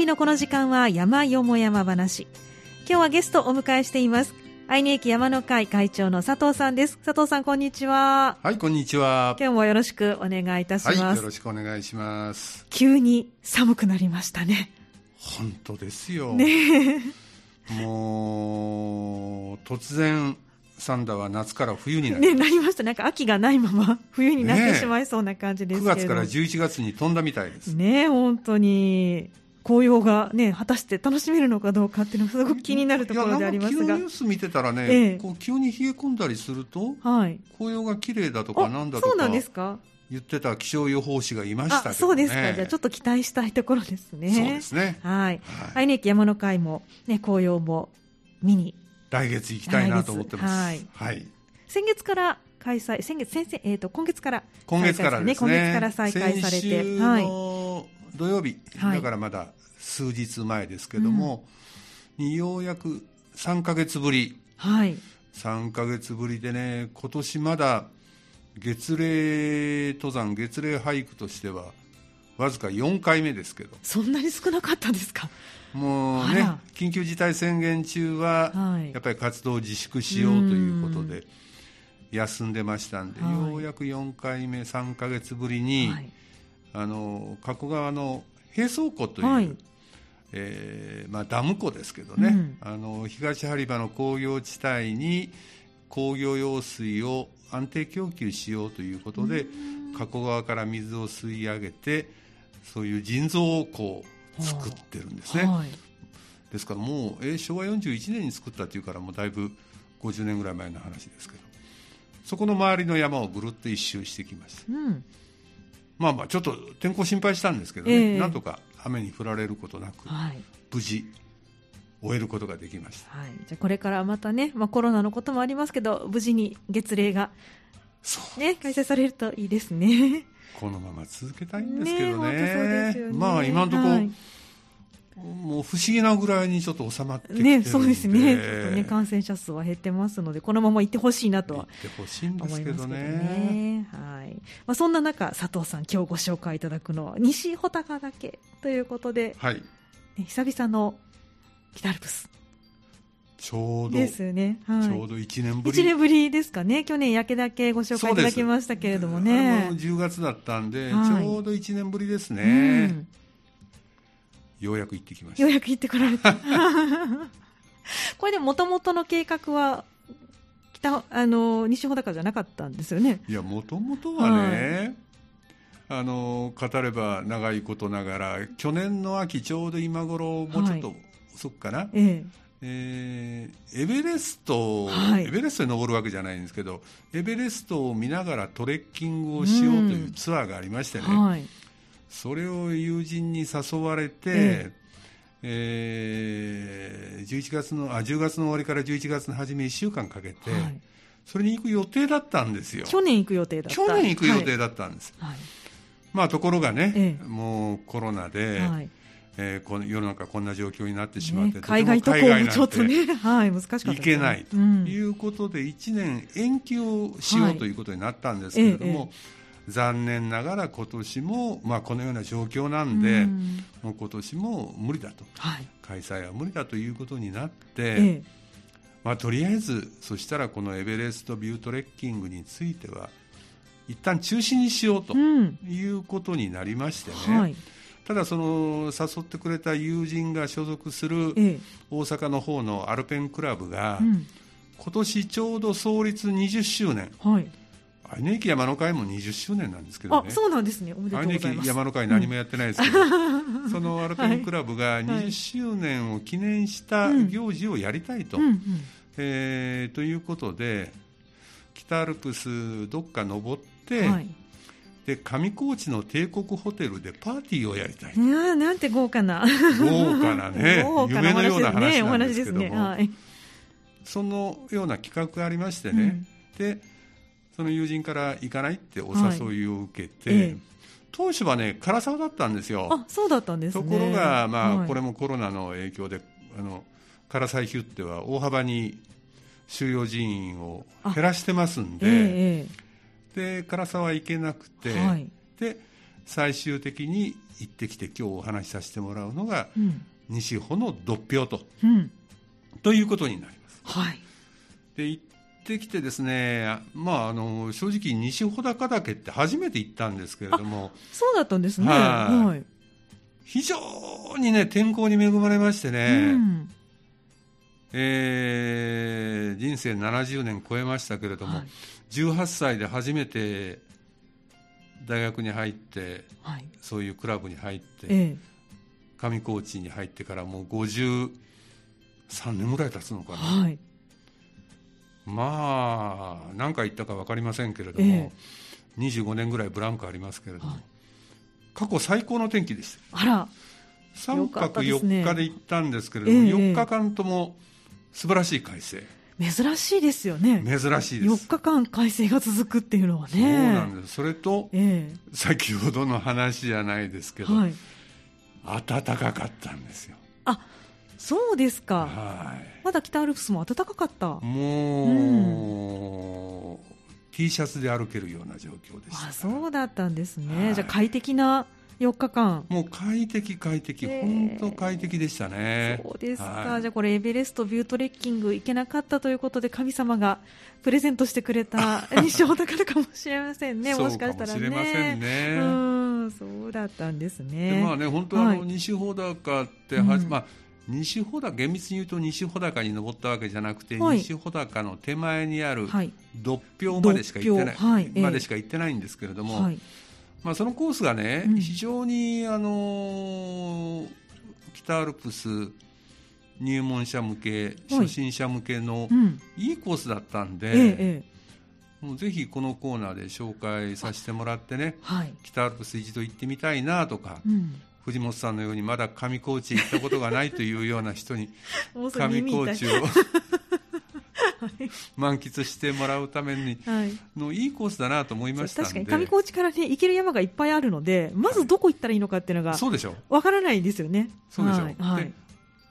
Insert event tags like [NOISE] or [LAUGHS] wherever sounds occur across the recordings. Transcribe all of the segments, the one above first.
日のこの時間は山よも山話。今日はゲストをお迎えしています。愛媛駅山の会会長の佐藤さんです。佐藤さんこんにちは。はいこんにちは。今日もよろしくお願いいたします、はい、よろしくお願いします。急に寒くなりましたね。本当ですよ。ね。もう突然サンダは夏から冬になね、なりました。なんか秋がないまま冬になってしまいそうな感じですけど、ね、9月から11月に飛んだみたいです。ね、本当に。紅葉がね、果たして楽しめるのかどうかっていうのはすごく気になるところでありますが。ニュース見てたらね、ええ、こう急に冷え込んだりすると、はい、紅葉が綺麗だとかなんだとか。そうなんですか？言ってた気象予報士がいましたけど、ね、そうですか。じゃあちょっと期待したいところですね。そうですね。はい。愛媛駅山の会も、ね、紅葉も見に。来月行きたいなと思ってます。はい。はい先月から開催、先月、先生、えっ、ー、と、今月から、今月からですね。今月から再開されて。はい。土曜日、だからまだ数日前ですけども、うん、にようやく3か月ぶり。はい。3か月ぶりでね、今年まだ月齢登山、月齢俳句としては、わずか4回目ですけど。そんなに少なかったですか？もうね、緊急事態宣言中は、やっぱり活動を自粛しようということで、休んでましたんで、はい、ようやく4回目、3か月ぶりに、はい、あの加古川の平倉湖という、はい、えー、まあ、ダム湖ですけどね、うん、あの東播磨の工業地帯に工業用水を安定供給しようということで、加古川から水を吸い上げて、そういう人造湖を作ってるんですね。ですからもう、えー、昭和41年に作ったというから、もうだいぶ50年ぐらい前の話ですけど。そこの周りの山をぐるっと一周してきました、うん、まあまあちょっと天候心配したんですけどね、えー、なんとか雨に降られることなく、はい、無事終えることができました、はい、じゃこれからまたね、まあ、コロナのこともありますけど無事に月齢が、ね、開催されるといいですね。このまま続けたいんですけどね、ねね、まあ今のところ、はいもう不思議なぐらいにちょっと収まってきてね、そうですね。ちょっとね、感染者数は減ってますので、このまま行ってほしいなとは行ってほしいんですけどね。ねはい。まあそんな中、佐藤さん今日ご紹介いただくのは西穂高岳ということで、はい。ね、久々の北アルプス。ちょうどですね、はい、ちょうど1年ぶり1年ぶりですかね、去年、焼けだけご紹介いただきましたけれどもね、あの10月だったんで、はい、ちょうど1年ぶりですね。うんようやく行ってきました。ようやく行ってこられた。[LAUGHS] これでもともとの計画は北あの西穂高じゃなかったんですよね。いやもともとはね、はい、あの語れば長いことながら去年の秋ちょうど今頃もうちょっと遅くかな、はい、ええ。えー、エベレスト、はい、エベレストに登るわけじゃないんですけどエベレストを見ながらトレッキングをしようというツアーがありましてね、うんはいそれを友人に誘われて、ええ。えー、11月のあ10月の終わりから11月の初め1週間かけて、はい、それに行く予定だったんですよ。去年行く予定だった。去年行く予定だったんです、はい、まあところがね、ええ、もうコロナで、はい。えー、この世の中こんな状況になってしまって、ね、海外渡航もちょっとね、はい、難しかった、ね、行けないということで、1年延期をしようということになったんですけれども、え残念ながら今年も、まあ、このような状況なんで、うん、もう今年も無理だと、はい、開催は無理だということになって、ええ、まあ、とりあえずそしたらこのエベレストビュートレッキングについては一旦中止にしようということになりましてね、うんはい、ただその誘ってくれた友人が所属する大阪の方のアルペンクラブが、うん、今年ちょうど創立20周年、はい愛媛駅山の会も20周年なんですけどね。そうなんですね。おめでとうございます。山の会何もやってないですけど、うん、そのアルペンクラブが20周年を記念した行事をやりたいと。はい、えー、ということで、北アルプスどっか登って、はい、で上高地の帝国ホテルでパーティーをやりたい。いやなんて豪華な。豪華な [LAUGHS] ね、夢のような話なんですけども、ねねはい、そのような企画がありましてね、うん、でその友人から行かないってお誘いを受けて、はいええ、当初はね唐沢だったんですよ。あそうだったんです、ね、ところが、まあ、はい、これもコロナの影響であの唐沢ヒュッテは大幅に収容人員を減らしてますんで、え、で唐沢は行けなくて、はい、で最終的に行ってきて今日お話しさせてもらうのが、うん、西穂の独標と、うん、ということになります。はい、で行ってきてですね、まあ、あの正直西穂高岳って初めて行ったんですけれども。そうだったんですね、はい、非常にね天候に恵まれましてね、うん。えー、人生70年超えましたけれども、はい、18歳で初めて大学に入って、はい、そういうクラブに入って、ええ、上高地に入ってからもう53年ぐらい経つのかな、はい、まあ何回言ったか分かりませんけれども、ええ、25年ぐらいブランクありますけれども、はい、過去最高の天気でしたあら3泊4日で行ったんですけれども、ね、4日間とも素晴らしい快晴珍しいですよね。珍しいです。4日間快晴が続くっていうのはね。そうなんです。それと、ええ、先ほどの話じゃないですけど、はい、暖かかったんですよ。あ、そうですか。はい。まだ北アルプスも暖かかった。もう、うん、T シャツで歩けるような状況でした。あ、そうだったんですね。はい、じゃあ快適な4日間。もう快適快適、本当快適でしたね。そうですか、はい、じゃあこれエベレストビュートレッキング行けなかったということで神様がプレゼントしてくれた西穂高かもしれませんね。もしかしたらねそうかもしれませんね。うんそうだったんですね。まあね本当あの、西穂高っては、うん、まあ西穂高厳密に言うと西穂高に登ったわけじゃなくて、はい、西穂高の手前にある独標までしか行ってない、はい、までしか行ってないんですけれども、はい。まあ、そのコースがね、うん、非常にあの北アルプス入門者向け、初心者向けのいいコースだったんで、ええ、もうぜひこのコーナーで紹介させてもらってね、はい、北アルプス一度行ってみたいなとか、うん、藤本さんのようにまだ上高地行ったことがないというような人に上高地を [LAUGHS] 満喫してもらうためにのいいコースだなと思いました確かに。上高地から、ね、行ける山がいっぱいあるのでまずどこ行ったらいいのかっていうのがそうでしょわからないんですよね。そうでしょ、はいはい、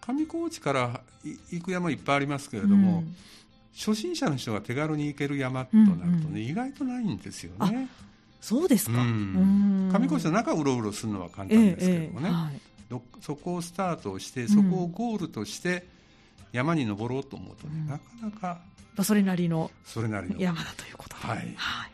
上高地から行く山いっぱいありますけれども、うん、初心者の人が手軽に行ける山となるとね、うんうん、意外とないんですよね。そうですか、うん、上高地の中うろうろするのは簡単ですけどもね、えーえーはい、そこをスタートしてそこをゴールとして、山に登ろうと思うとね、うん、なかなかそれなりの山だということで,、はい。はい、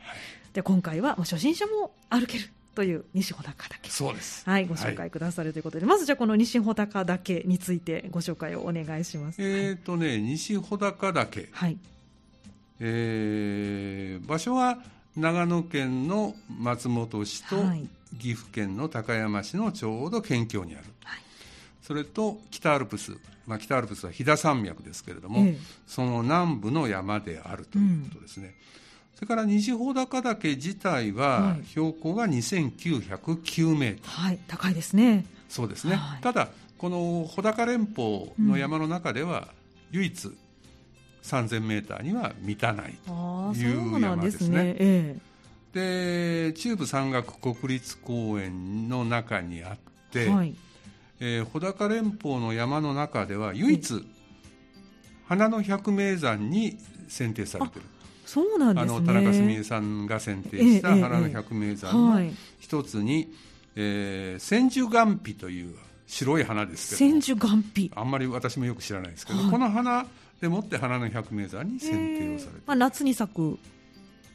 で今回は初心者も歩けるという西穂高岳。そうです。はいご紹介くださるということで、はい、まずじゃあこの西穂高岳についてご紹介をお願いします。えっ、ー、とね西穂高岳。はい。えー、場所は長野県の松本市と岐阜県の高山市のちょうど県境にある、はい、それと北アルプスまあ、北アルプスは飛騨山脈ですけれども、ええ、その南部の山であるということですね。うん、それから西穂高岳自体は標高が2909メートル、はい、高いですね。そうですね。はい、ただこの穂高連峰の山の中では唯一3000メーターには満たないという山ですね。で、ね。え中部山岳国立公園の中にあって、はい、えー、穂高連峰の山の中では唯一、花の百名山に選定されてる。そうなんですね、あの田中澄江さんが選定した花の百名山の一つに、えー、千手眼皮という白い花ですけど千手眼皮。あんまり私もよく知らないですけど、はい、この花でもって花の百名山に選定をされて、まあ、夏に咲く。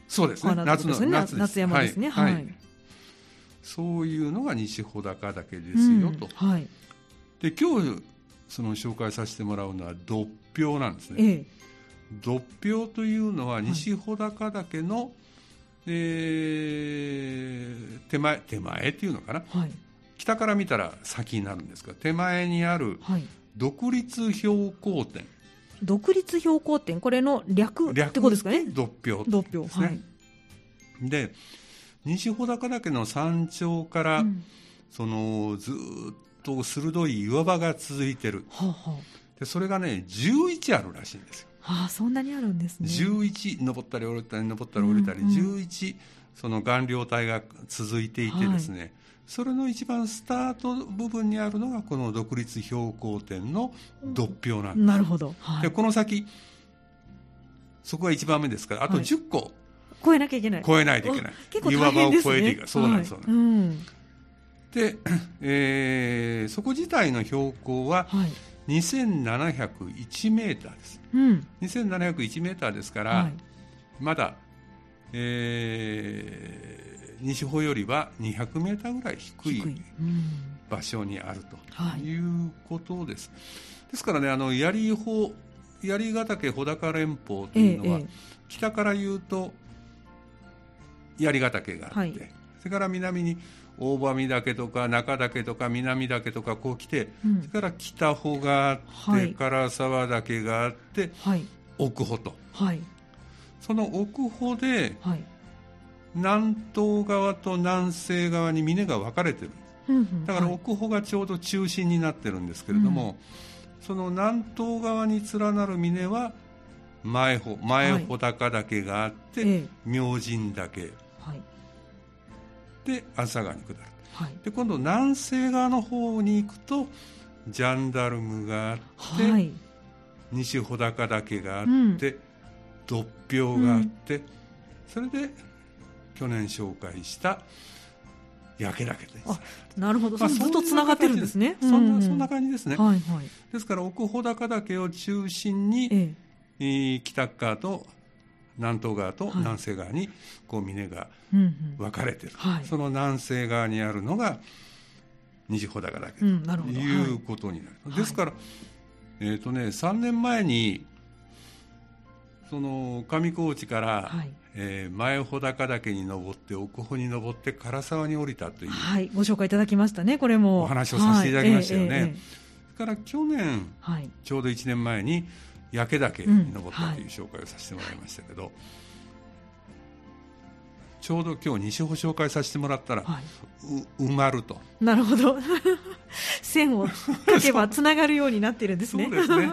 そうですね。夏の夏夏山ですね。はい、はい。そういうのが西穂高岳ですよと、うんはい、で今日その紹介させてもらうのは独標なんですね、ええ、独標というのは西穂高岳の、はい、えー、手前手前っていうのかな、はい、北から見たら先になるんですが手前にある独立標高点、独立標高点これの略ってことですかね？独標独標ですね、はい、で西穂高岳の山頂から、うん、そのずっと鋭い岩場が続いてる、はあはあ、でそれがね11あるらしいんですよ。はあ、そんなにあるんですね。11登ったり降りたり登ったり降りたり、うんうん、11その顔料体が続いていてですね、はい、それの一番スタート部分にあるのがこの独立標高点の独標なんです。なるほど。はい、でこの先そこが1番目ですからあと10個、越えなきゃいけない。越えないといけない。結構ね。岩場を越えていく。そうなんです、はい、うん、で、[CLEARS THROAT] えー、そこ自体の標高は、2701メーターです。うん、2701メーターですから、はい、まだ、えー、西方よりは200メーターぐらい低い場所にあるとい。うことです。はい、ですからね、あの槍穂槍ヶ岳穂高連峰というのは、ええ、北から言うと槍ヶ岳があって、はい、それから南に大場岳とか中岳とか南岳とかこう来て、うん、それから北穂があって、はい、唐沢岳があって、はい、奥穂と、はい、その奥穂で、はい、南東側と南西側に峰が分かれてる、うんうん、だから奥穂がちょうど中心になってるんですけれども、その南東側に連なる峰は前穂前穂高岳があって、明神岳、はい、で朝川に下る、はい、で今度南西側の方に行くとジャンダルムがあって、はい、西穂高岳があって、独、標があって、うん、それで去年紹介した焼け岳です。なるほど、まあ、ずっとつながってるんですね。そんな、そんな感じですね。はいはい、ですから奥穂高岳を中心に、ええ、北側と南東側と南西側にこう峰が分かれてる、はい、その南西側にあるのが虹穂高岳とい。うことになる、うん、ですから、えっ、ー、とね3年前にその上高地から、はい、えー、前穂高岳に登って奥穂に登って唐沢に降りたという、はい、ご紹介いただきましたねこれも。お話をさせていただきましたよね、はい。えーえー、それから去年、はい、ちょうど1年前に焼岳に登ったという紹介をさせてもらいましたけど、うんはい、ちょうど今日西穂紹介させてもらったら、はい、埋まると。なるほど。[LAUGHS] 線を書けばつながるようになってるんですね。そうですね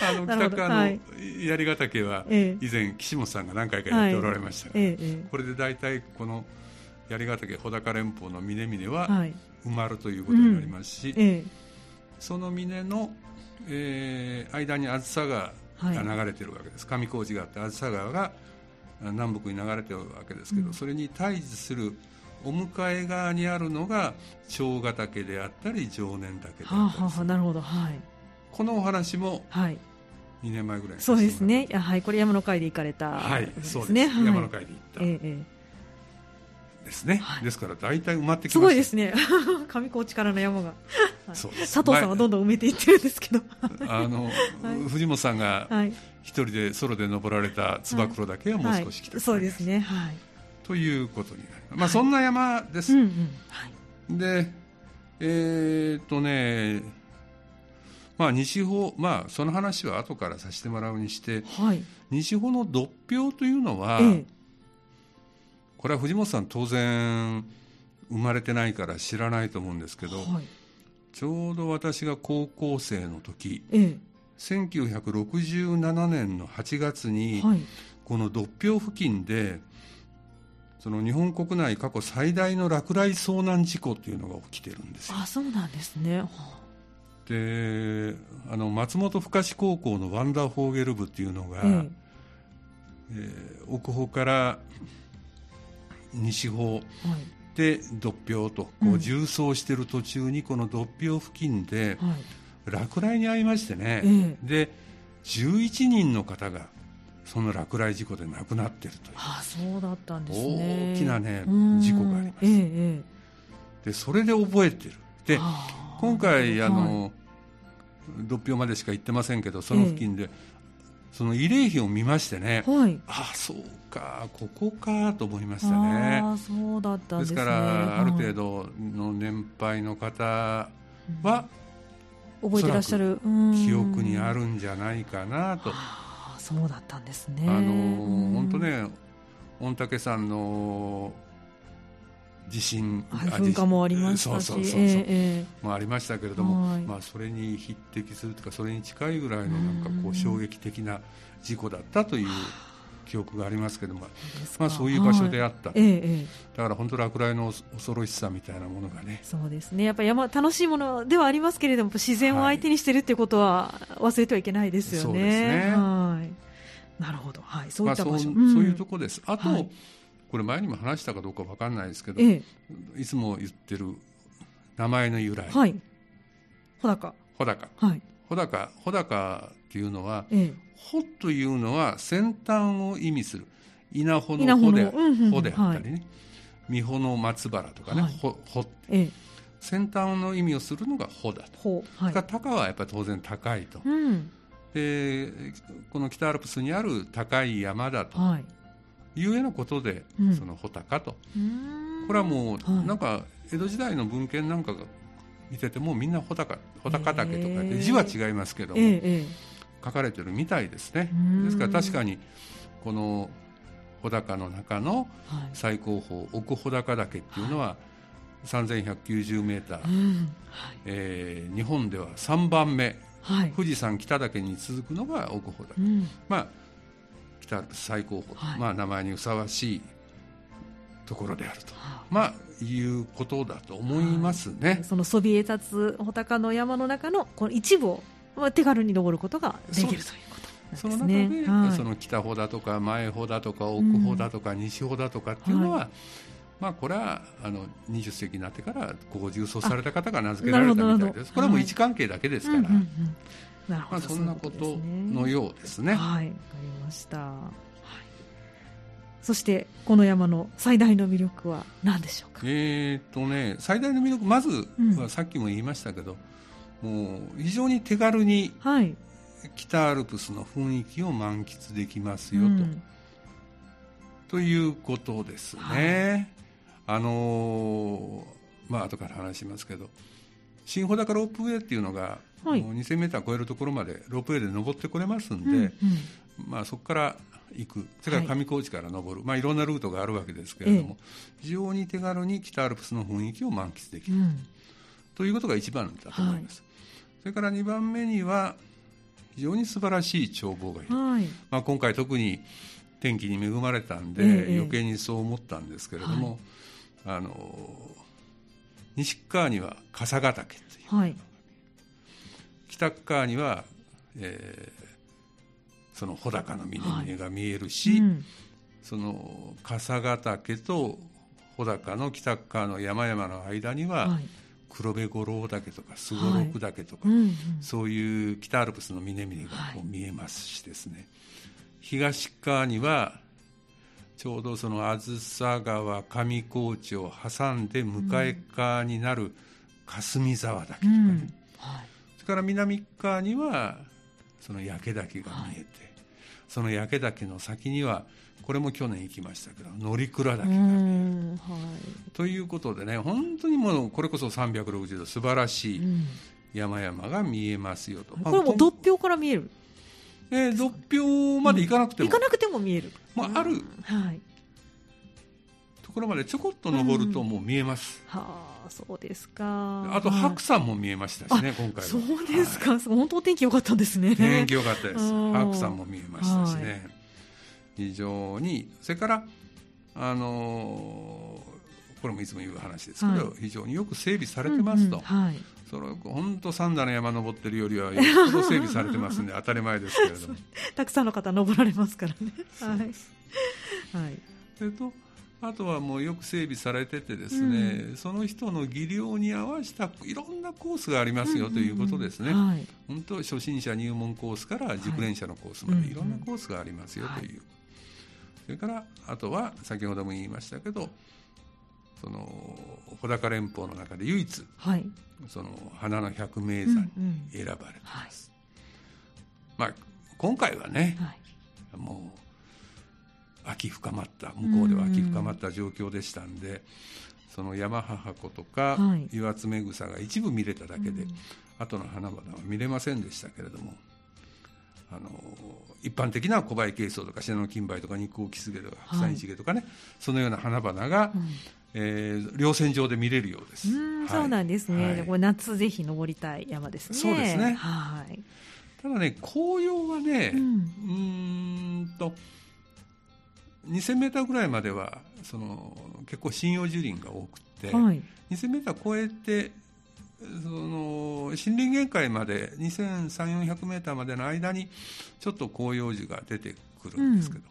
あの北側の槍ヶ岳は以前岸本さんが何回かやっておられましたが、はい、これで大体この槍ヶ岳穂高連峰の峰々は埋まるということになりますし、うん、その峰のえー、間に梓川が流れてるわけです、はい、上高地があって梓川が南北に流れてるわけですけど、うん、それに対峙するお向かい側にあるのが長ヶ岳であったり常年岳であったりする、なるほど、はい、このお話も、はい、2年前ぐらいそうですね。はいこれ山の会で行かれた、はい、そうです。ね、はい、山の会で行った、ええですね、はい、ですから大体埋まってきすごいですね。[LAUGHS] 上高地からの山が、はい、佐藤さんはどんどん埋めていってるんですけど。あの、[LAUGHS] はい、藤本さんが一人でソロで登られた燕岳はもう少し来て、そうですね。はい。ということになります、まあ、そんな山です、うんうん。はい、でえー、っとねまあ西方まあその話は後からさせてもらうにして、はい、西方の独標というのは、ええ。これは藤本さん当然生まれてないから知らないと思うんですけど、はい、ちょうど私が高校生の時、ええ、1967年の8月に、はい、この独標付近でその日本国内過去最大の落雷遭難事故っていうのが起きてるんですよ。あそうなんですねであの松本深志高校のワンダーフォーゲル部っていうのが、えええー、奥方から西方で独標とこう縦走している途中にこの独標付近で落雷に遭いましてね、で11人の方がその落雷事故で亡くなっているという。あそうだったんですね。大きな、ね、事故があります、でそれで覚えてる。で今回あの、はい、独標までしか行ってませんけどその付近で、その慰霊碑を見ましてね、はい、ああそうかここかと思いましたね。あそうだったんです、ね、ですからある程度の年配の方は、うん、覚えてらっしゃる。記憶にあるんじゃないかなと。あそうだったんですね。あの本当ね御嶽山の地震、噴火もありましたしそうそうそうそう、えー、まあ、ありましたけれども、まあ、それに匹敵するというかそれに近いぐらいのなんかこう衝撃的な事故だったという記憶がありますけれども、まあ、そういう場所であった、はい。えだから本当落雷の恐ろしさみたいなものがね。そうですね。やっぱり山楽しいものではありますけれども自然を相手にしているということは忘れてはいけないですよね。はい、そうですね。はい。なるほど、はい、そういった場所、まあ、そういうとこです。あと、はい、これ前にも話したかどうかわかんないですけど、ええ、いつも言ってる名前の由来。はい。穂高。穂高。はい。穂高、穂高っていうのは、ええ、穂というのは先端を意味する。稲穂の穂で,、穂であったりね。はい美穂の松原とかね、はい、穂ええ、先端の意味をするのが穂だと、はい、高はやっぱり当然高いと、うん、でこの北アルプスにある高い山だと、はい、いうようなことで、うん、その穂高と。これはもう、なんか江戸時代の文献なんかが見ててもみんな穂高穂高岳とかで字は違いますけども、えー、書かれてるみたいですね。ですから確かにこの穂高の中の最高峰、奥穂高岳っていうのは、3190メーター、うん。はい、えー、日本では3番目、はい、富士山北岳に続くのが奥穂高、うん、まあ北最高峰、はい、まあ名前にふさわしいところであると、まあいうことだと思いますね。そのそびえ立つ穂高の山の中のこの一部を手軽に登ることができるということ。その中で、はい、その北穂だとか前穂だとか奥穂だとか西穂だとかっていうのは、はい、まあ、これはあの20世紀になってからここ重装された方が名付けられたみたいです。これはもう位置関係だけですから、はいまあ、そんなことのようですね。はい、わかりました、はい、そしてこの山の最大の魅力は何でしょうか？えー、っとね最大の魅力まずはさっきも言いましたけど、うん、もう非常に手軽に、はい。北アルプスの雰囲気を満喫できますよと、うん、ということですね。はい、あのー、まあ後から話しますけど新穂高ロープウェイっていうのが、はい、2000メーター超えるところまでロープウェイで登ってこれますんで、うんうん、まあそこから行く。それから上高地から登る、はい、まあ、いろんなルートがあるわけですけれども、ええ、非常に手軽に北アルプスの雰囲気を満喫できる、うん、ということが一番だと思います。はい、それから2番目には非常に素晴らしい眺望がいる、はい、まあ、今回特に天気に恵まれたんで、ええ、余計にそう思ったんですけれども、はい、あの西側には笠ヶ岳という、はい、北側には、えー、その穂高の峰々が見えるし、はいうん、その笠ヶ岳と穂高の北側の山々の間には、はい。黒部五郎岳とかすごろく岳とか、はい。うんうん、そういう北アルプスの峰々がこう見えますしですね、はい、東側にはちょうどそのあずさ川上高地を挟んで向かい側になる霞沢岳とかね、うん。はい、それから南側にはその焼岳が見えて、その焼岳の先にはこれも去年行きましたけど乗鞍岳が見える、はい、ということでね本当にもうこれこそ360度素晴らしい山々が見えますよと、これも独標から見える？えー、独標まで行かなくても、行かなくても見える、まあ、ある、はい、ところまでちょこっと登るともう見えます、はあそうですか。あと白山も見えましたしね、今回は。そうですか、はい、本当天気良かったんですね。天気良かったです。白山も見えましたしね、はい。非常にそれからあのこれもいつも言う話ですけど、はい、非常によく整備されてますと、うんうんはい、それ本当三段の山登ってるよりはよっぽど整備されてますんで [LAUGHS] 当たり前ですけれども。たくさんの方登られますからね。はい、はい、それとあとはもうよく整備されててですね、うん、その人の技量に合わせたいろんなコースがありますよということですね、はい、本当初心者入門コースから熟練者のコースまでいろんなコースがありますよという、それからあとは先ほども言いましたけどその穂高連峰の中で唯一、はい、その花の百名山に選ばれてます、うんうんはい、まあ今回はね、はい、もう秋深まった向こうでは秋深まった状況でしたんで、その山母湖とか岩爪草が一部見れただけで、後の花々は見れませんでしたけれどもあの一般的な小林珪藻とかシナノキンバイとかニッコウキスゲとかハサニチゲとかね、はい、そのような花々が、うん、えー、稜線上で見れるようです。うそうなんですね。はい、これ夏ぜひ登りたい山ですね。そうですね。はい。ただね紅葉はね、うん、うんと2000メーターぐらいまではその結構針葉樹林が多くて、はい、2000メーター超えてその森林限界まで2 3 4 0 0メーターまでの間にちょっと広葉樹が出て来るんですけど、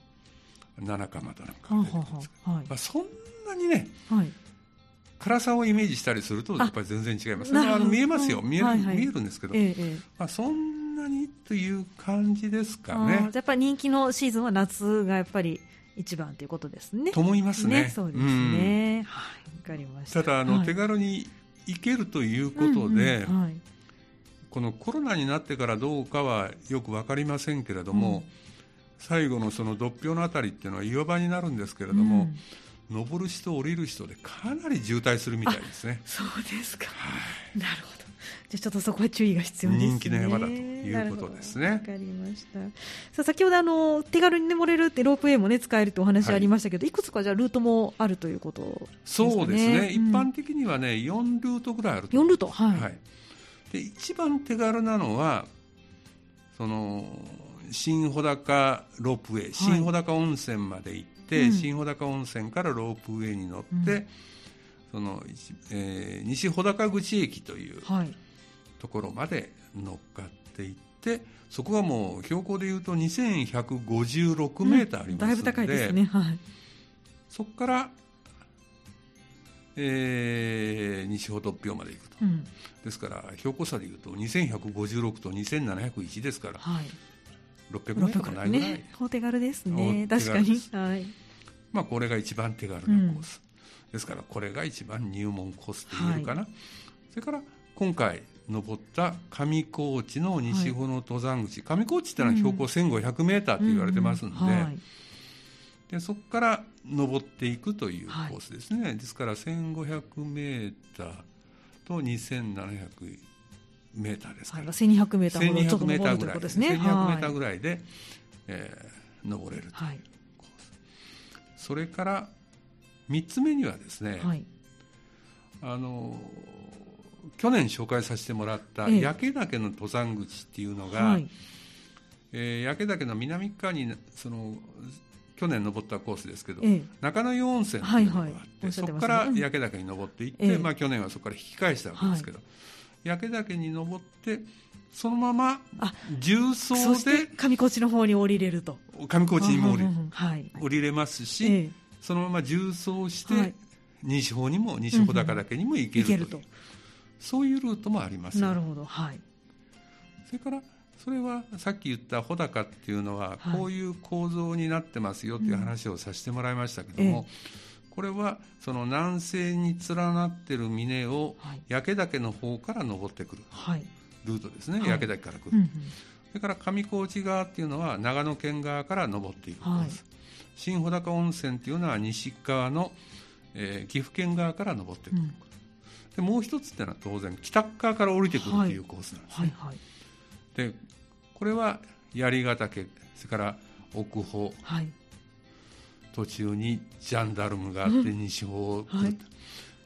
うん、七かまどなんか出てくるんですけど、はい、まあ、そんなにね、はい、辛さをイメージしたりするとやっぱり全然違います。あの見えますよ。見えるはいはい、見えるんですけど、ええ、まあ、そんなにという感じですかね。やっぱり人気のシーズンは夏がやっぱり一番ということですね。と思いますね。ねそうですね。うん、はい、わかりました。ただあの、はい、手軽に行けるということで、うんうんはい、このコロナになってからどうかはよく分かりませんけれども、うん、最後のその独標のあたりっていうのは岩場になるんですけれども、うん、登る人降りる人でかなり渋滞するみたいですね。そうですか、はい、なるほどじゃちょっとそこは注意が必要ですね。人気の山だということですね。わかりました。さあ先ほどあの手軽に登れるってロープウェイもね使えるってお話ありましたけど、はい、いくつかじゃルートもあるということ、ね、そうですね。一般的にはね4ルートぐらいあると。4ルート？はい。はいで一番手軽なのはその新穂高ロープウェイ、新穂高温泉まで行うん、新穂高温泉からロープウェイに乗って、うん、そのえー、西穂高口駅というところまで乗っかっていって、そこはもう標高でいうと2156メーターありますので、うん、だいぶ高いですね、はい、そこからえー、西穂突標まで行くと、うん、ですから標高差でいうと2156と2701ですから、はい、600メートルもないぐらい、ね、お手軽ですね。確かに、はい、まあ、これが一番手軽なコース、うん、ですからこれが一番入門コースと言えるかな、はい、それから今回登った上高地の西穂の登山口、上高地ってのは標高1500メーターと言われてますんで、うん。うんはい。でそこから登っていくというコースですね、はい、ですから1500メーターと2700メーターですから、はい、1200メーターほどちょっと登るということですね。1200メーターぐらい。で、えー、登れると。いうはい、それから3つ目にはですね、はい、あの去年紹介させてもらった焼岳の登山口っていうのが、はい。えー、焼岳の南側にその去年登ったコースですけど、ええ、中野湯温泉というのがあって、はいはい、そこから焼岳に登っていって、え、まあ、去年はそこから引き返したわけですけど、はい、焼岳に登ってそのまま重曹で上高地の方に降りれると。上高地にも降り,、はい、降りれますし、そのまま重曹して、西方にも西穂高岳にも行けるという、うんうん、そういうルートもあります。なるほど。はい。それからそれはさっき言った穂高っていうのはこういう構造になってますよっていう話をさせてもらいましたけども、これはその南西に連なってる峰を焼岳の方から登ってくるルートですね、はい、焼岳から来る、うんうん、それから上高地側っていうのは長野県側から登っていくんです、はい、新穂高温泉っていうのは西側の、えー、岐阜県側から登ってくる、うん、でもう一つっていうのは当然北側から降りてくるっていうコースなんですね、はいでこれは槍ヶ岳それから奥穂、はい、途中にジャンダルムがあって西方、はい、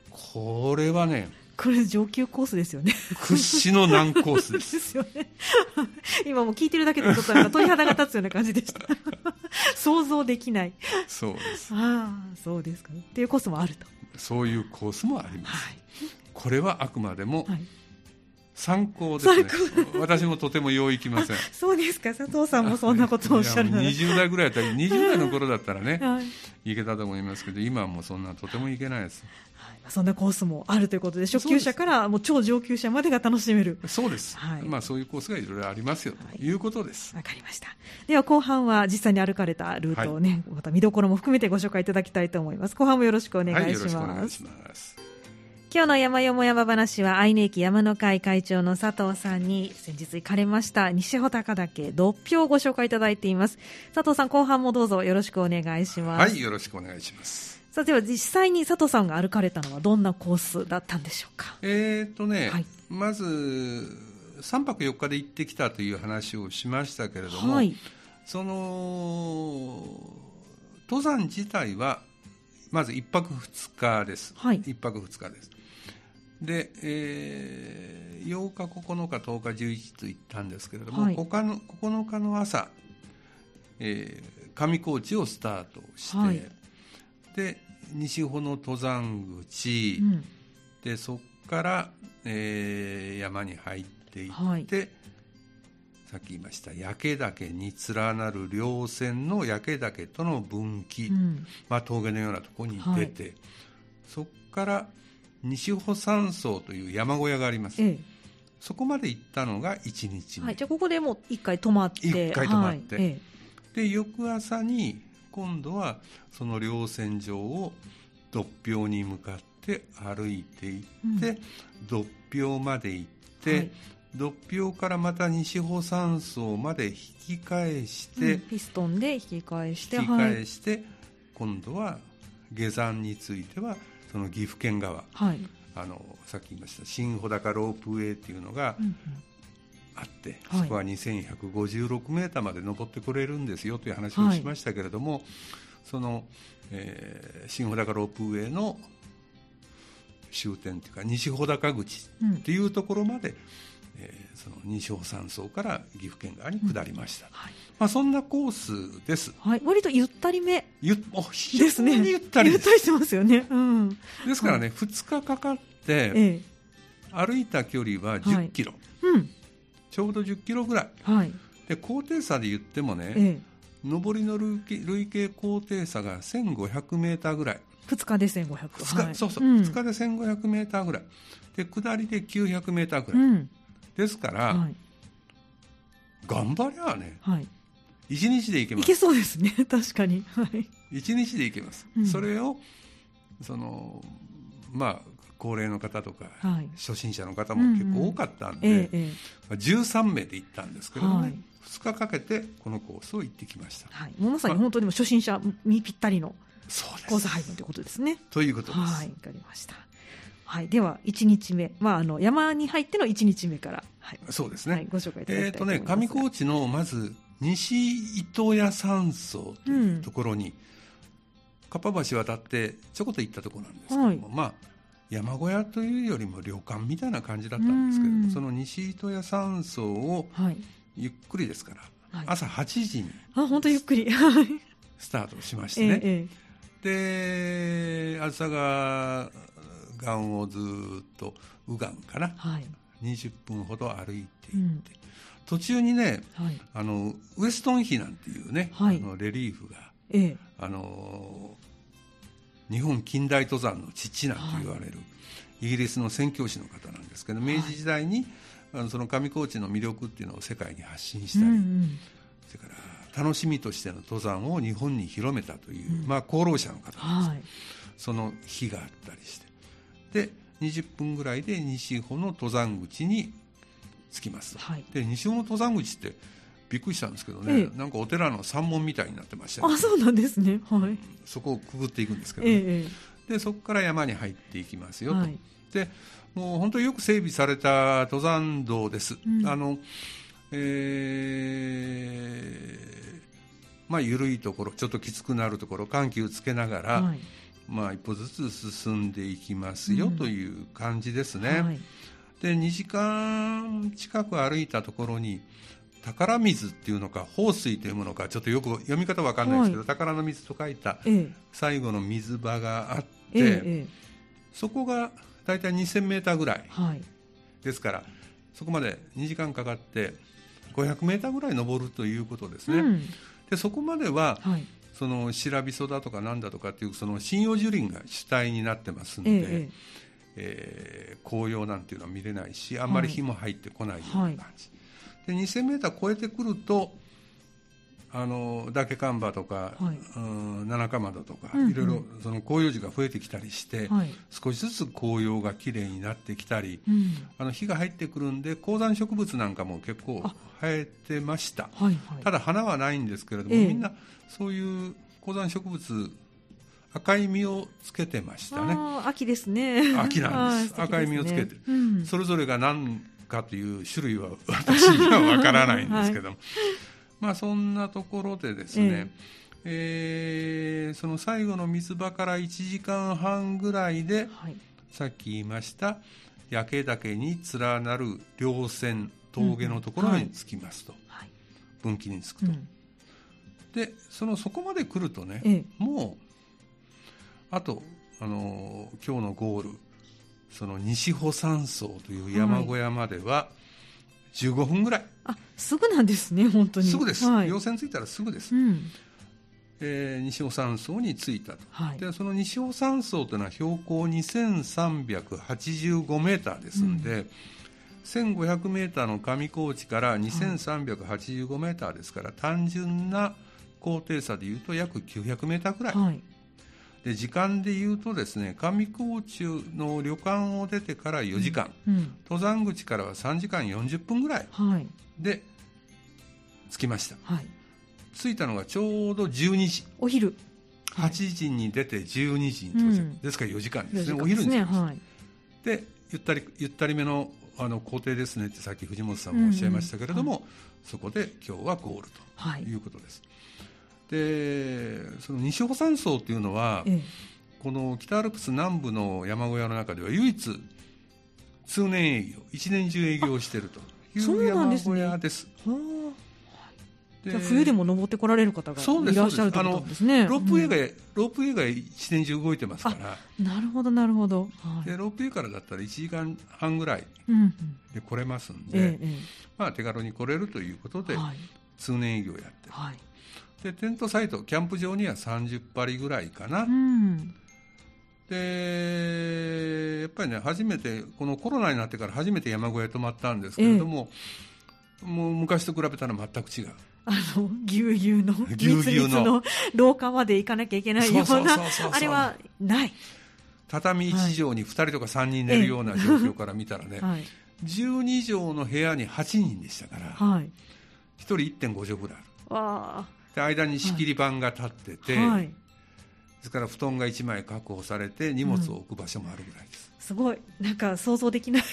これはねこれ上級コースですよね。屈指の難コースです。ですよね。[LAUGHS] 今も聞いてるだけでちょっと鳥肌が立つような感じでした。[LAUGHS] 想像できない。そうです。ああそうですか。っていうコースもあると。そういうコースもあります、はい、これはあくまでも、はい。参考ですね。私もとてもよう行きません。[LAUGHS] そうですか。佐藤さんもそんなことをおっしゃるなら。20代ぐらいだったら20代の頃だったらね、はい、行けたと思いますけど今はもうそんなとても行けないです、はい、そんなコースもあるということで初級者からもう超上級者までが楽しめる。そうです、はい、まあそういうコースがいろいろありますよとい。うことです。わ、かりました。では後半は実際に歩かれたルートをね、また見どころも含めてご紹介いただきたいと思います。後半もよろしくお願いします、よろしくお願いします。今日の山よも山話は愛媛駅山の会会長の佐藤さんに先日行かれました西穂高岳独標をご紹介いただいています。佐藤さん後半もどうぞよろしくお願いします。はいよろしくお願いしますさあでは実際に佐藤さんが歩かれたのはどんなコースだったんでしょうか？えっ、とね、はい、まず3泊4日で行ってきたという話をしましたけれども、はい、その登山自体はまず1泊2日です、はい、1泊2日です。で、えー、8日、9日、10日、11と行ったんですけれども、はい、9, の9日の朝、えー、上高地をスタートして、はい、で西穂の登山口、うん、でそこから、えー、山に入っていって、はい、さっき言いました焼岳に連なる稜線の焼岳との分岐、うん、まあ、峠のようなところに出て、はい、そこから西穂山荘という山小屋があります、ええ、そこまで行ったのが1日目、はい、じゃあここでもう1回泊まって。1回泊まって、はい。え、で翌朝に今度はその稜線上を独標に向かって歩いていって、うん、独標まで行って、はい、独標からまた西穂山荘まで引き返して、うん、ピストンで引き返して引き返して、はい、今度は下山についてはその岐阜県側、はい、あのさっき言いました新穂高ロープウェイっていうのがあって、うんうん、そこは2156メーターまで登ってこれるんですよという話をしましたけれども、はい、その、えー、新穂高ロープウェイの終点というか西穂高口っていうところまで、うんえー、その西尾山荘から岐阜県側に下りました、うんはい、まあ、そんなコースです、はい、割とゆったりめ。ゆお非常にゆったりです、ね、ゆったりしてますよね、うん、ですからね、はい、2日かかって、ええ、歩いた距離は10キロ、はい。うん、ちょうど10キロぐらい、はい、で高低差で言ってもね、ええ、上りの累計高低差が1500メーターぐらい。2日で1500、2日、はい、そうそう、うん、2日で1500メーターぐらい。で下りで900メーターぐらい、うん。ですから、はい、頑張りゃね、はい、1日でいけます。いけそうですね。[LAUGHS] 確かに、はい、1日でいけます、うん、それをそのまあ高齢の方とか、はい、初心者の方も結構多かったんで、うんうん。ええまあ、13名で行ったんですけどね、はい、2日かけてこのコースを行ってきました、はい、まさに本当にも初心者にぴったりのコース配分ということですね。ということです。はい、わかりました。はい、では1日目、まあ、あの山に入っての1日目から、はい、そうですね、はい、ご紹介いただきたいと思います、えーとね、上高地のまず西糸谷山荘というところに、うん、かっぱ橋渡ってちょこっと行ったところなんですけども、はい、まあ山小屋というよりも旅館みたいな感じだったんですけども、その西糸谷山荘をゆっくりですから、はい、朝8時にあ本当ゆっくり。スタートしましてね、ええ、で朝が岸をずっと右岸かな、はい、20分ほど歩いていって、うん、途中にね、はい、あのウエストン碑なんていうね、はい、あのレリーフが、ええ、あの日本近代登山の父なんて言われる、イギリスの宣教師の方なんですけど明治時代に、あのその上高地の魅力っていうのを世界に発信したり、うんうん、それから楽しみとしての登山を日本に広めたという、うん、まあ功労者の方です、はい、その日があったりして。で20分ぐらいで西穂の登山口に着きます、はい、で西穂の登山口ってびっくりしたんですけどね、ええ、なんかお寺の山門みたいになってました、ね、あそうなんですね、はい、そこをくぐっていくんですけど、ね、え、でそこから山に入っていきますよと、はい、でもう本当によく整備された登山道です、うん、あのえー、まあ緩いところちょっときつくなるところ緩急つけながら、はい。まあ、一歩ずつ進んでいきますよという感じですね。はい、で2時間近く歩いたところに宝水っていうのか放水というものかちょっとよく読み方わかんないですけど、はい、宝の水と書いた最後の水場があって、ええ、そこが大体2000メーターぐらい、はい、ですからそこまで2時間かかって500メーターぐらい登るということですね。うん、でそこまでは、はい。その白びそだとかなんだとかっていうその針葉樹林が主体になってますんで、えええー、紅葉なんていうのは見れないしあんまり日も入ってこないような感じ、はい、で 2000m 超えてくるとあのダケカンバとか、はい、うん七かまどとか、うんうん、いろいろその広葉樹が増えてきたりして、はい、少しずつ紅葉がきれいになってきたり、うん、あの火が入ってくるんで高山植物なんかも結構生えてました、はいはい、ただ花はないんですけれども、えー、みんなそういう高山植物赤い実をつけてましたね。秋ですね。[LAUGHS] 秋なん [LAUGHS] ですね、赤い実をつけて、うん、それぞれが何かという種類は私にはわからないんですけども、はい、まあそんなところでですね、えー、えー、その最後の水場から1時間半ぐらいで、はい、さっき言いました焼け岳に連なる稜線峠のところに着きますと、うん。はい、分岐に着くと。うん。でそのそこまで来るとね、ええ、もうあとあの今日のゴールその西穂山荘という山小屋までは、15分ぐらい。あすぐなんですね本当に。すぐです、はい、稜線着いたらすぐです、うん、えー、西尾山荘に着いたと、はい、でその西尾山荘というのは標高2385メーターですんで、うん、1500メーターの上高地から2385メーターですから、単純な高低差でいうと約900メーターくらい、はい、で時間でいうとですね上高地の旅館を出てから4時間、うんうん、登山口からは3時間40分ぐらい。で着きました、はい、着いたのがちょうど12時。お昼。8時に出て12時に到着、うん、ですから4時間ですね、ね、お昼に着きました、はい、でゆったりゆったりめのあの工程ですねってさっき藤本さんもおっしゃいましたけれども、うん。うん。はい、そこで今日はゴールということです、でその西穂山荘というのは、ええ、この北アルプス南部の山小屋の中では唯一通年営業一年中営業しているという山小屋です。じゃ冬でも登ってこられる方がいらっしゃるということですね。ロープウェイが、うん、ロープウェイが一年中動いてますから。なるほどなるほど。はい、でロープウェイからだったら1時間半ぐらいで来れますんで、うんうん、まあ手軽に来れるということで、はい、通年営業やってる。はいでテントサイトキャンプ場には30張ぐらいかな、うん、でやっぱりね初めてこのコロナになってから初めて山小屋泊まったんですけれども、ええ、もう昔と比べたら全く違う。あのぎゅうぎゅうのぎゅうぎゅうの。[LAUGHS] 廊下まで行かなきゃいけないようなあれはない。畳1畳に2人とか3人寝るような状況から見たらね、はい、12畳の部屋に8人でしたから、はい、1人1.5畳ぐらいあるで間に仕切り板が立ってて、はい、ですから布団が1枚確保されて荷物を置く場所もあるぐらいです、うん、すごい。なんか想像できない。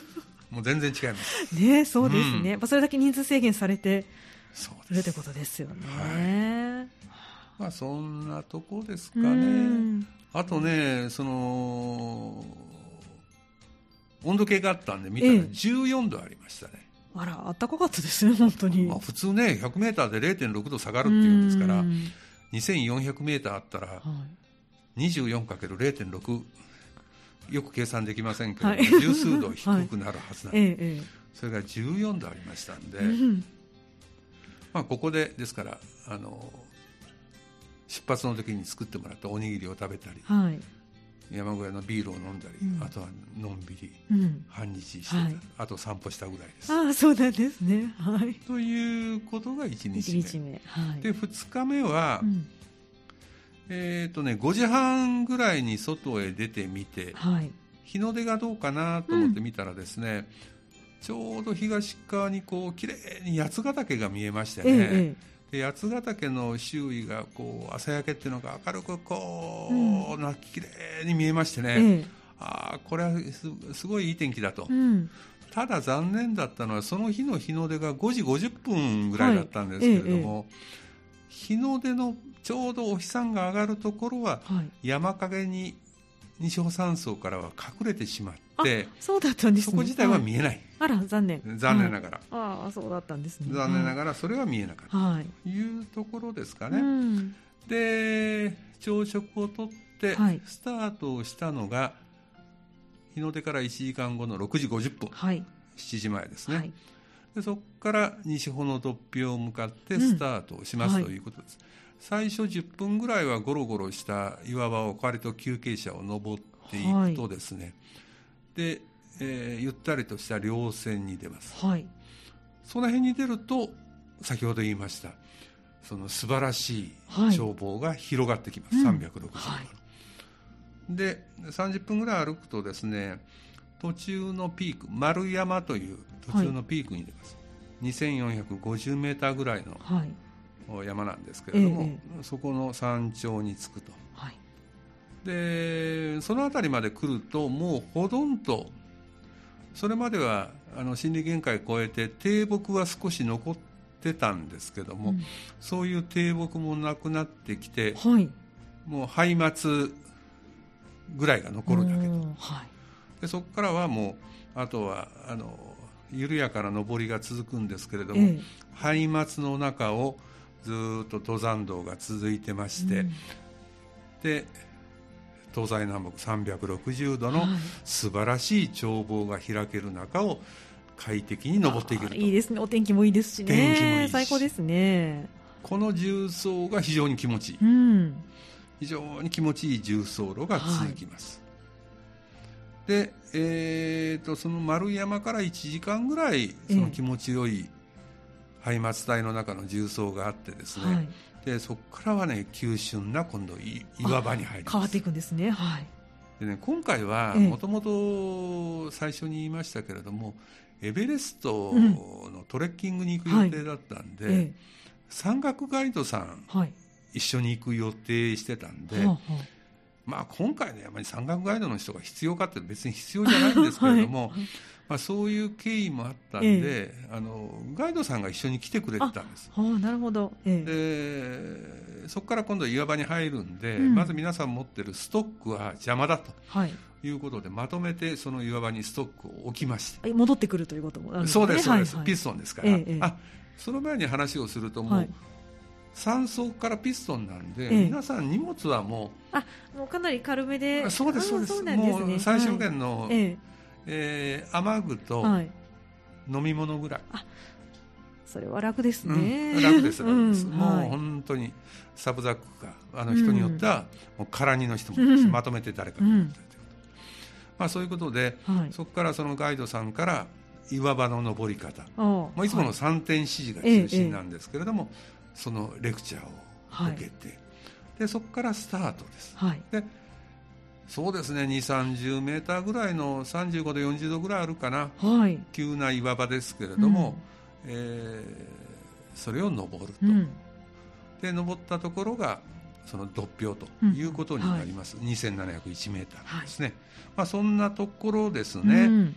[LAUGHS] もう全然違います。ねそうですね、うん、それだけ人数制限されてるってことですよね、はい、まあそんなとこですかね。あとねその温度計があったんで見たら14度ありましたね、あら、暖かかったですね、本当に。まあ、普通ね、100メーターで0.6度下がるっていうんですから、2400メーターあったら、24×0.6、よく計算できませんけど、はい、十数度低くなるはずなんで、はい、それが14度ありましたんで、まあ、ここで、ですから、あの、出発の時に作ってもらったおにぎりを食べたり、はい山小屋のビールを飲んだり、うん、あとはのんびり半日して、はい、あと散歩したぐらいです。ああそうなんですね、はい、ということが1日目。日目、はい、で2日目は、うん、えっ、ー、とね5時半ぐらいに外へ出てみて、はい、日の出がどうかなと思って見たらですね、うん、ちょうど東側にこう綺麗に八ヶ岳が見えましてね、ええで八ヶ岳の周囲がこう朝焼けっていうのが明るくこう、うん、な綺麗に見えましてね、ええ、ああこれはすごいいい天気だと、うん、ただ残念だったのはその日の日の出が5時50分ぐらいだったんですけれども、はい。え、日の出のちょうどお日さんが上がるところは、山陰に西穂山荘からは隠れてしまってそうだったんです、ね、そこ自体は見えない、あら残念。残念ながら、はい、ああそうだったんですね。残念ながらそれは見えなかった、はい、というところですかね、うん、で朝食をとってスタートをしたのが、日の出から1時間後の6時50分、はい、7時前ですね、はい、でそこから西穂の突飛を向かってスタートをします、うん、ということです、最初10分ぐらいはゴロゴロした岩場を割と急傾斜を登っていくとですね、でえー、ゆったりとした稜線に出ます、はい、その辺に出ると先ほど言いましたその素晴らしい眺望が広がってきます、はい、360度、うんはい、で30分ぐらい歩くとですね途中のピーク丸山という途中のピークに出ます、はい、2450メーターぐらいの山なんですけれども、ええ、そこの山頂に着くと、はい、でその辺りまで来るともうほとんどそれまではあの心理限界を超えて低木は少し残ってたんですけども、うん、そういう低木もなくなってきて、はい、もう灰末ぐらいが残るだけと、はい、でそこからはもうあとはあの緩やかな上りが続くんですけれども、ええ、灰末の中をずっと登山道が続いてまして、うん、で東西南北360度の素晴らしい眺望が開ける中を快適に登っていけると。いいですね。お天気もいいですしね。天気もいい最高ですね。この重走が非常に気持ちいい、うん、非常に気持ちいい重走路が続きます、はい、で、えーと、その丸山から1時間ぐらいその気持ちよいハイマツ帯の中の重走があってですね、はい、でそこからはね急峻な今度岩場に入ります。変わっていくんですね。はい。でね今回はもともと最初に言いましたけれども、エベレストのトレッキングに行く予定だったんで、はい、山岳ガイドさん、はい、一緒に行く予定してたんで、はあはあ、まあ、今回の山に山岳ガイドの人が必要かって別に必要じゃないんですけれども、はい、まあ、そういう経緯もあったんで、ええ、あのガイドさんが一緒に来てくれてたんです。あなるほど、えでそこから今度岩場に入るんで、うん、まず皆さん持ってるストックは邪魔だと。はい。いうことでまとめてその岩場にストックを置きました。戻ってくるということもあるんですね。そうですそうです、はいはい、ピストンですから、ええ、あその前に話をするともう、はい、3層からピストンなんで、え、皆さん荷物はもうあもうかなり軽めで。そうですそうです、ね、もう最小限の、はい、ええ。ー、雨具と飲み物ぐらい、あそれは楽ですね、うん、楽です楽です、うん、もう本当にサブザックがあの人によっては、もう空荷の人も、まとめて誰かに持ってまあ、そういうことで、はい、そこからそのガイドさんから岩場の登り方。もういつもの3点指示が中心なんですけれども、はい、そのレクチャーを受けて、はい、でそこからスタートです。でそうですね2 3 0メーターぐらいの35度40度ぐらいあるかな、急な岩場ですけれども、うん、えー、それを登ると、うん、で登ったところがその独標ということになります、うんはい、2701メーターですね、はい、まあ、そんなところですね、うん、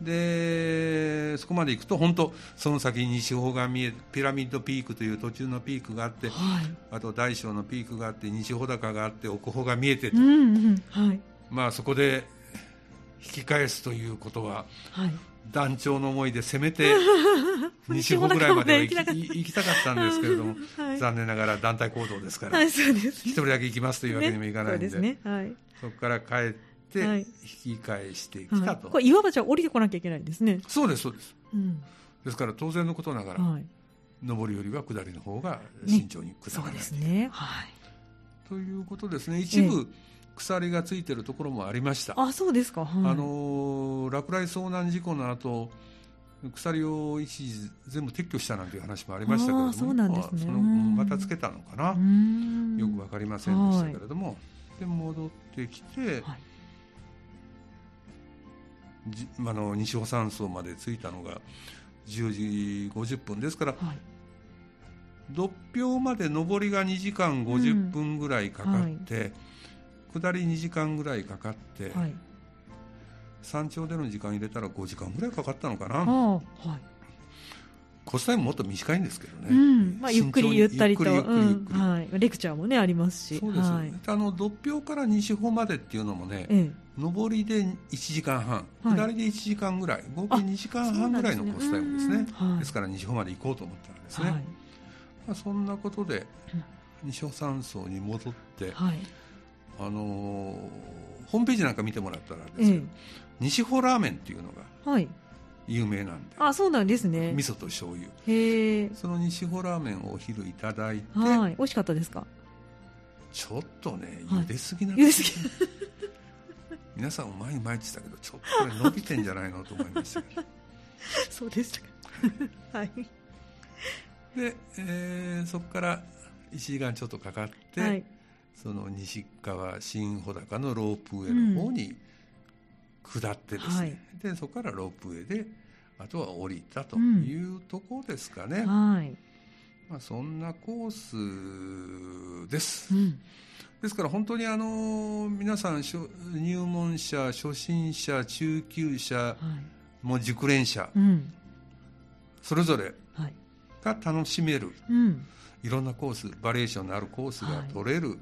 でそこまで行くと本当その先に西方が見えピラミッドピークという途中のピークがあって、はい、あと大小のピークがあって西穂高があって奥穂が見えてと、うんうんはい、まあそこで引き返すということは、はい、団長の思いでせめて [LAUGHS] 西穂ぐらいまでは行き行きたかったんですけれども、はい、残念ながら団体行動ですから、はい、一人だけ行きますというわけにもいかないんで、ねそはい、そこから帰って引き返してきたと、これ岩場じゃ降りてこなきゃいけないんですね。そうですそうです、うん、ですから当然のことながら、上りよりは下りの方が慎重に下らない、ね、そうですね、はい、ということですね。一部、鎖がついてるところもありました。あ、そうですか。はい、あの落雷遭難事故の後、鎖を一時全部撤去したなんていう話もありましたけれども、そうなんですね。そのまたつけたのかな。よくわかりませんでしたけれども、はい、で戻ってきて、はい、じあの西尾山荘まで着いたのが10時50分ですから。はい。独標まで上りが2時間50分ぐらいかかって、うんはい。下り2時間ぐらいかかって、はい、山頂での時間入れたら5時間ぐらいかかったのかな、はい、コスタイムもっと短いんですけどね、うん。まあ、ゆっくりゆったりと。はい、レクチャーもねありますし。そうです、はい、あの独標から西穂までっていうのもね、ええ、上りで1時間半下りで1時間ぐらい、合計2時間半ぐらいのコスタイムですね。ですから西穂まで行こうと思ったんですね、まあ、そんなことで西穂山荘に戻って、はい。あのー、ホームページなんか見てもらったらです西穂ラーメンっていうのが有名なんで、あそうなんですね。味噌と醤油。へえ。その西穂ラーメンをお昼いただいて、はい、美味しかったですか？ちょっとね茹ですぎなんですよ、皆さんうまいうまいって言ったけどちょっとこれ伸びてんじゃないのと思いました [LAUGHS] そうでしたか。はい。で、えー、そこから1時間ちょっとかかって、はい。その西川新穂高のロープウェイの方に下ってですね、うん。はい、でそこからロープウェイであとは降りたというところですかね、うん、はい。まあ、そんなコースです、うん、ですから本当にあの皆さん入門者初心者中級者、はい、もう熟練者、それぞれが楽しめる、いろんなコースバリエーションのあるコースが取れる、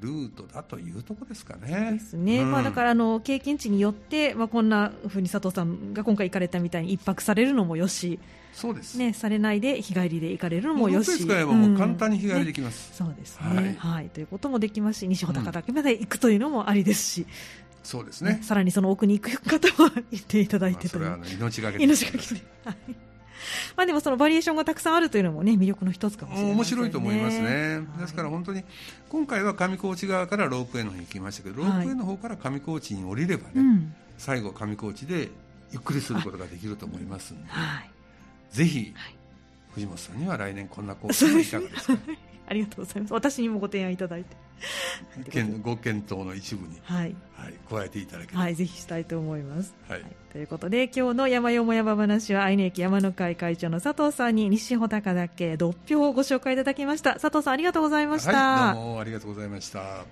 ルートだというところですかね。ですね。うん、まあだからあの経験値によってまあこんなふうに佐藤さんが今回行かれたみたいに一泊されるのもよし、そうです。ねされないで日帰りで行かれるのもよし。使えばもう簡単に日帰りできます。うんね、そうですね、はい、はい。ということもできますし、西穂高岳まで行くというのもありですし。そうですね、ね、さらにその奥に行く方は言っていただいてと、まあ、それは命がけ命がけで、はい [LAUGHS] まあでもそのバリエーションがたくさんあるというのもね魅力の一つかもしれない、ね、面白いと思いますね、ですから本当に今回は上高地側からロープウェイの方に行きましたけど、ロープウェイの方から上高地に降りればね、うん、最後上高地でゆっくりすることができると思いますので、はい、ぜひ、はい、藤本さんには来年こんなコースいかがですか？ありがとうございます。私にもご提案いただいて。ご検討の一部に、はい、はい、加えていただけはい、ぜひしたいと思います。はい、はい、ということで今日の山よも山話は愛媛駅山の会会長の佐藤さんに西穂高岳独標をご紹介いただきました。佐藤さんありがとうございました。はい、どうもありがとうございました。